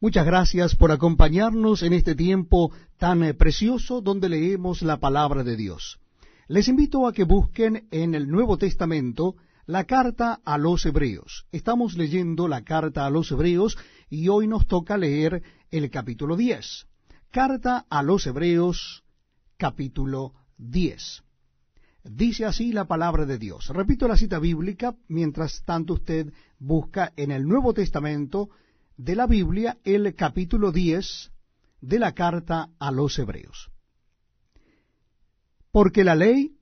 Muchas gracias por acompañarnos en este tiempo tan eh, precioso donde leemos la palabra de Dios. Les invito a que busquen en el Nuevo Testamento la carta a los Hebreos. Estamos leyendo la carta a los Hebreos y hoy nos toca leer el capítulo 10. Carta a los Hebreos, capítulo 10. Dice así la palabra de Dios. Repito la cita bíblica, mientras tanto usted busca en el Nuevo Testamento de la Biblia el capítulo 10 de la carta a los hebreos. Porque la ley,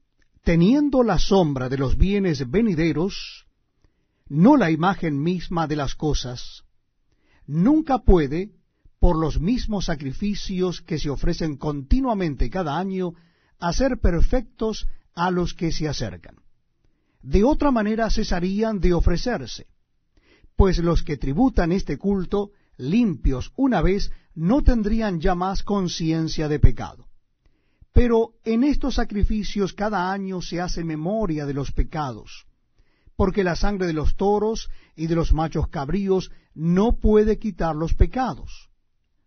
teniendo la sombra de los bienes venideros, no la imagen misma de las cosas, nunca puede, por los mismos sacrificios que se ofrecen continuamente cada año, hacer perfectos a los que se acercan. De otra manera cesarían de ofrecerse pues los que tributan este culto, limpios una vez, no tendrían ya más conciencia de pecado. Pero en estos sacrificios cada año se hace memoria de los pecados, porque la sangre de los toros y de los machos cabríos no puede quitar los pecados.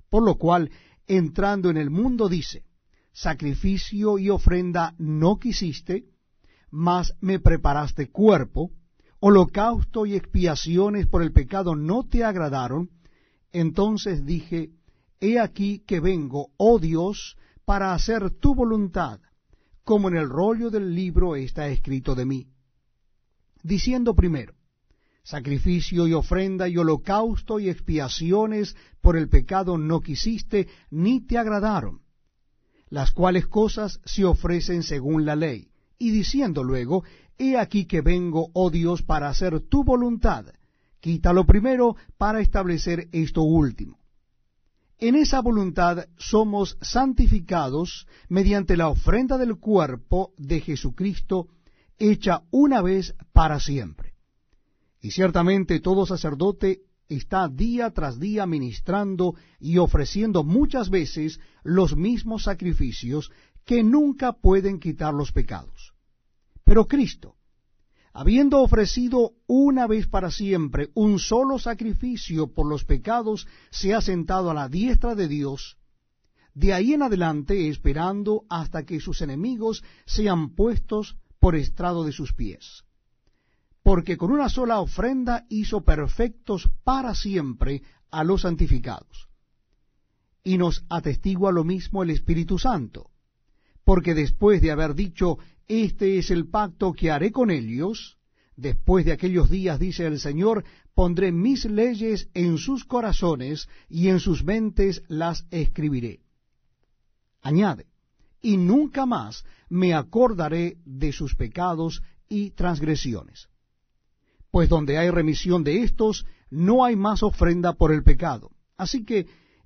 Por lo cual, entrando en el mundo, dice, sacrificio y ofrenda no quisiste, mas me preparaste cuerpo, holocausto y expiaciones por el pecado no te agradaron, entonces dije, He aquí que vengo, oh Dios, para hacer tu voluntad, como en el rollo del libro está escrito de mí. Diciendo primero, sacrificio y ofrenda y holocausto y expiaciones por el pecado no quisiste, ni te agradaron, las cuales cosas se ofrecen según la ley. Y diciendo luego, He aquí que vengo, oh Dios, para hacer tu voluntad. Quítalo primero para establecer esto último. En esa voluntad somos santificados mediante la ofrenda del cuerpo de Jesucristo, hecha una vez para siempre. Y ciertamente todo sacerdote está día tras día ministrando y ofreciendo muchas veces los mismos sacrificios que nunca pueden quitar los pecados. Pero Cristo, habiendo ofrecido una vez para siempre un solo sacrificio por los pecados, se ha sentado a la diestra de Dios, de ahí en adelante esperando hasta que sus enemigos sean puestos por estrado de sus pies. Porque con una sola ofrenda hizo perfectos para siempre a los santificados. Y nos atestigua lo mismo el Espíritu Santo, porque después de haber dicho, este es el pacto que haré con ellos. Después de aquellos días, dice el Señor, pondré mis leyes en sus corazones y en sus mentes las escribiré. Añade, y nunca más me acordaré de sus pecados y transgresiones. Pues donde hay remisión de estos, no hay más ofrenda por el pecado. Así que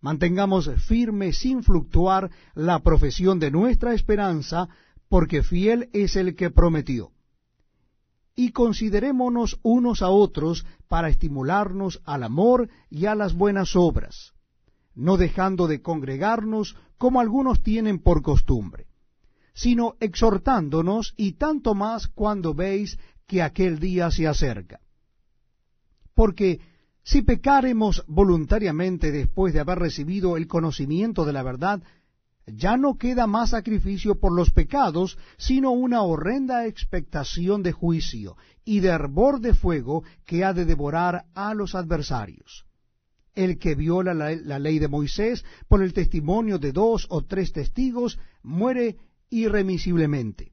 Mantengamos firme sin fluctuar la profesión de nuestra esperanza, porque fiel es el que prometió. Y considerémonos unos a otros para estimularnos al amor y a las buenas obras, no dejando de congregarnos como algunos tienen por costumbre, sino exhortándonos y tanto más cuando veis que aquel día se acerca. Porque si pecáremos voluntariamente después de haber recibido el conocimiento de la verdad, ya no queda más sacrificio por los pecados, sino una horrenda expectación de juicio y de hervor de fuego que ha de devorar a los adversarios. El que viola la, la, ley de Moisés por el testimonio de dos o tres testigos muere irremisiblemente.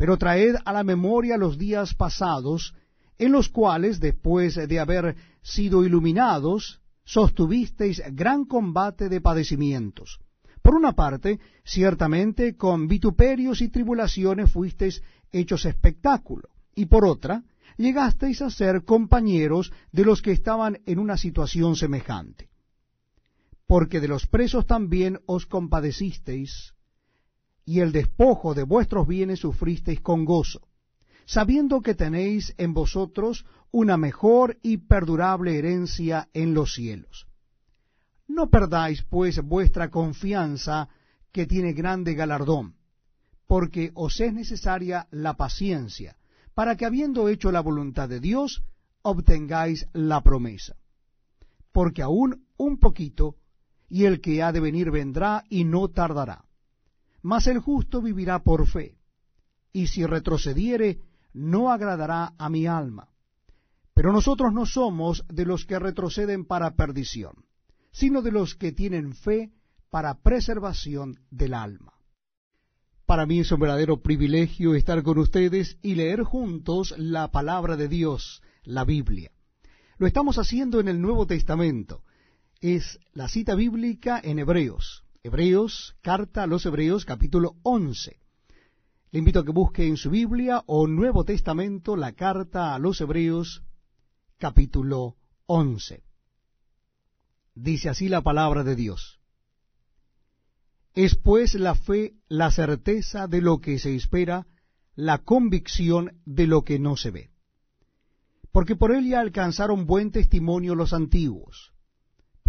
Pero traed a la memoria los días pasados, en los cuales, después de haber sido iluminados, sostuvisteis gran combate de padecimientos. Por una parte, ciertamente con vituperios y tribulaciones fuisteis hechos espectáculo, y por otra, llegasteis a ser compañeros de los que estaban en una situación semejante. Porque de los presos también os compadecisteis, y el despojo de vuestros bienes sufristeis con gozo, sabiendo que tenéis en vosotros una mejor y perdurable herencia en los cielos. No perdáis, pues, vuestra confianza, que tiene grande galardón, porque os es necesaria la paciencia, para que habiendo hecho la voluntad de Dios, obtengáis la promesa. Porque aún un poquito, y el que ha de venir vendrá y no tardará. Mas el justo vivirá por fe, y si retrocediere, no agradará a mi alma. Pero nosotros no somos de los que retroceden para perdición, sino de los que tienen fe para preservación del alma. Para mí es un verdadero privilegio estar con ustedes y leer juntos la palabra de Dios, la Biblia. Lo estamos haciendo en el Nuevo Testamento. Es la cita bíblica en Hebreos. Hebreos, carta a los Hebreos, capítulo 11. Le invito a que busque en su Biblia o Nuevo Testamento la carta a los Hebreos, capítulo 11. Dice así la palabra de Dios. Es pues la fe la certeza de lo que se espera, la convicción de lo que no se ve. Porque por ella alcanzaron buen testimonio los antiguos.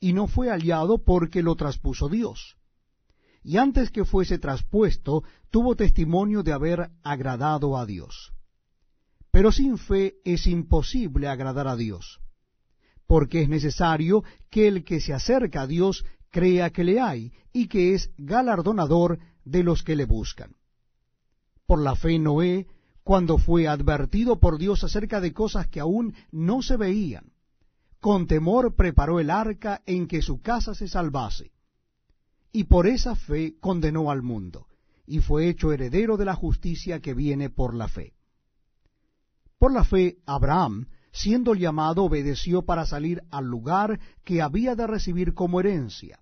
y no fue hallado porque lo traspuso Dios. Y antes que fuese traspuesto, tuvo testimonio de haber agradado a Dios. Pero sin fe es imposible agradar a Dios, porque es necesario que el que se acerca a Dios crea que le hay y que es galardonador de los que le buscan. Por la fe Noé, cuando fue advertido por Dios acerca de cosas que aún no se veían, con temor preparó el arca en que su casa se salvase. Y por esa fe condenó al mundo, y fue hecho heredero de la justicia que viene por la fe. Por la fe, Abraham, siendo llamado, obedeció para salir al lugar que había de recibir como herencia,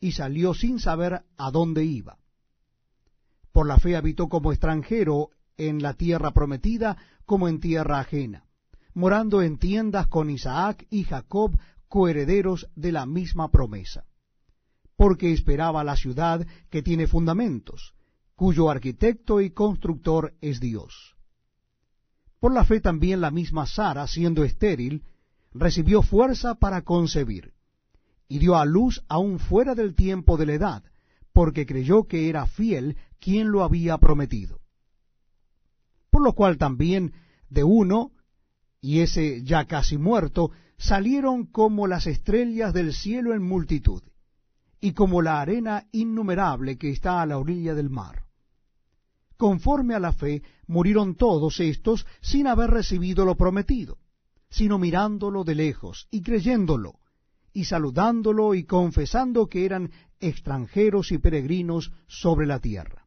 y salió sin saber a dónde iba. Por la fe habitó como extranjero en la tierra prometida como en tierra ajena morando en tiendas con Isaac y Jacob, coherederos de la misma promesa, porque esperaba la ciudad que tiene fundamentos, cuyo arquitecto y constructor es Dios. Por la fe también la misma Sara, siendo estéril, recibió fuerza para concebir, y dio a luz aún fuera del tiempo de la edad, porque creyó que era fiel quien lo había prometido. Por lo cual también de uno y ese ya casi muerto, salieron como las estrellas del cielo en multitud, y como la arena innumerable que está a la orilla del mar. Conforme a la fe, murieron todos estos sin haber recibido lo prometido, sino mirándolo de lejos y creyéndolo, y saludándolo y confesando que eran extranjeros y peregrinos sobre la tierra.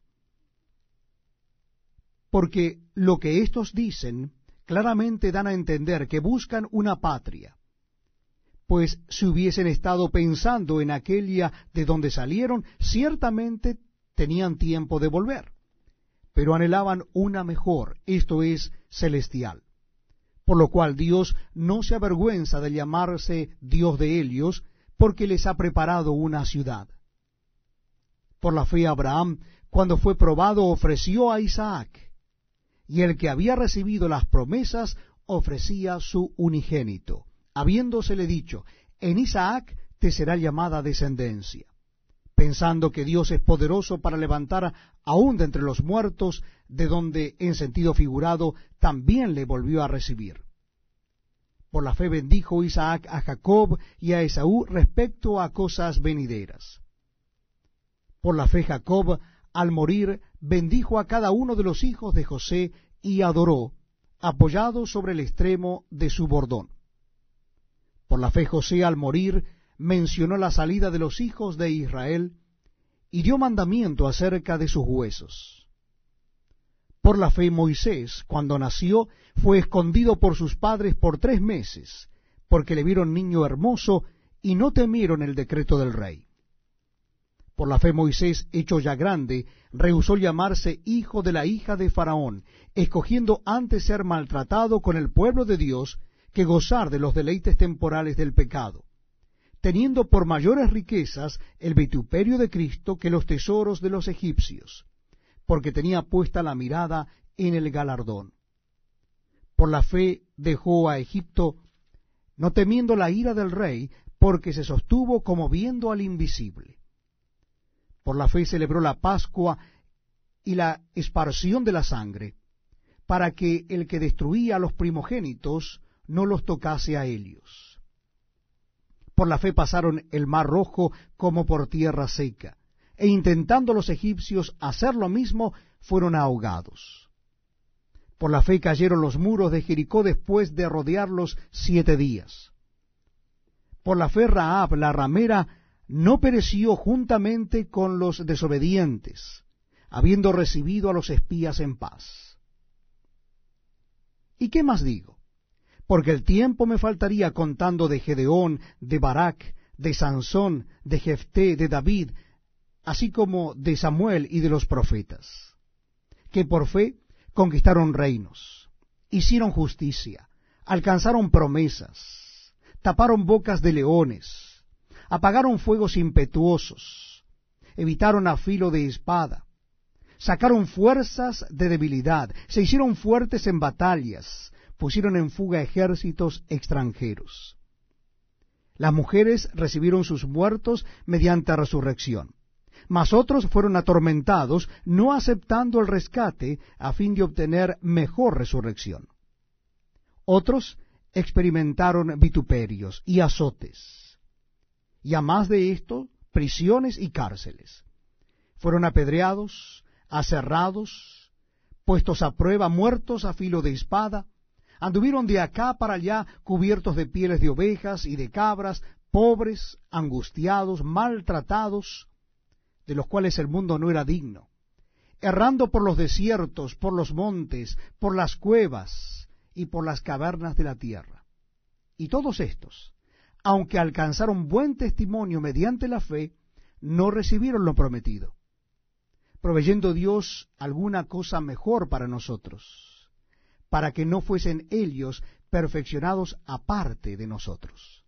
Porque lo que éstos dicen claramente dan a entender que buscan una patria, pues si hubiesen estado pensando en aquella de donde salieron, ciertamente tenían tiempo de volver, pero anhelaban una mejor, esto es, celestial. Por lo cual Dios no se avergüenza de llamarse Dios de ellos, porque les ha preparado una ciudad. Por la fe Abraham, cuando fue probado, ofreció a Isaac y el que había recibido las promesas ofrecía su unigénito, habiéndosele dicho, en Isaac te será llamada descendencia, pensando que Dios es poderoso para levantar aún de entre los muertos, de donde en sentido figurado también le volvió a recibir. Por la fe bendijo Isaac a Jacob y a Esaú respecto a cosas venideras. Por la fe Jacob, al morir, bendijo a cada uno de los hijos de José y adoró, apoyado sobre el extremo de su bordón. Por la fe José, al morir, mencionó la salida de los hijos de Israel y dio mandamiento acerca de sus huesos. Por la fe Moisés, cuando nació, fue escondido por sus padres por tres meses, porque le vieron niño hermoso y no temieron el decreto del rey. Por la fe Moisés, hecho ya grande, rehusó llamarse hijo de la hija de Faraón, escogiendo antes ser maltratado con el pueblo de Dios que gozar de los deleites temporales del pecado teniendo por mayores riquezas el vituperio de Cristo que los tesoros de los egipcios, porque tenía puesta la mirada en el galardón. Por la fe dejó a Egipto, no temiendo la ira del rey, porque se sostuvo como viendo al invisible. Por la fe celebró la Pascua y la esparción de la sangre, para que el que destruía a los primogénitos no los tocase a ellos por la fe pasaron el mar rojo como por tierra seca, e intentando los egipcios hacer lo mismo, fueron ahogados. Por la fe cayeron los muros de Jericó después de rodearlos siete días. Por la fe Raab, la ramera, no pereció juntamente con los desobedientes, habiendo recibido a los espías en paz. ¿Y qué más digo? porque el tiempo me faltaría contando de Gedeón, de Barak, de Sansón, de Jefté, de David, así como de Samuel y de los profetas, que por fe conquistaron reinos, hicieron justicia, alcanzaron promesas, taparon bocas de leones, apagaron fuegos impetuosos, evitaron a filo de espada, sacaron fuerzas de debilidad, se hicieron fuertes en batallas, pusieron en fuga ejércitos extranjeros. Las mujeres recibieron sus muertos mediante resurrección, mas otros fueron atormentados, no aceptando el rescate a fin de obtener mejor resurrección. Otros experimentaron vituperios y azotes, y a más de esto, prisiones y cárceles. Fueron apedreados, aserrados, puestos a prueba, muertos a filo de espada, Anduvieron de acá para allá cubiertos de pieles de ovejas y de cabras, pobres, angustiados, maltratados, de los cuales el mundo no era digno, errando por los desiertos, por los montes, por las cuevas y por las cavernas de la tierra. Y todos estos, aunque alcanzaron buen testimonio mediante la fe, no recibieron lo prometido, proveyendo Dios alguna cosa mejor para nosotros para que no fuesen ellos perfeccionados aparte de nosotros.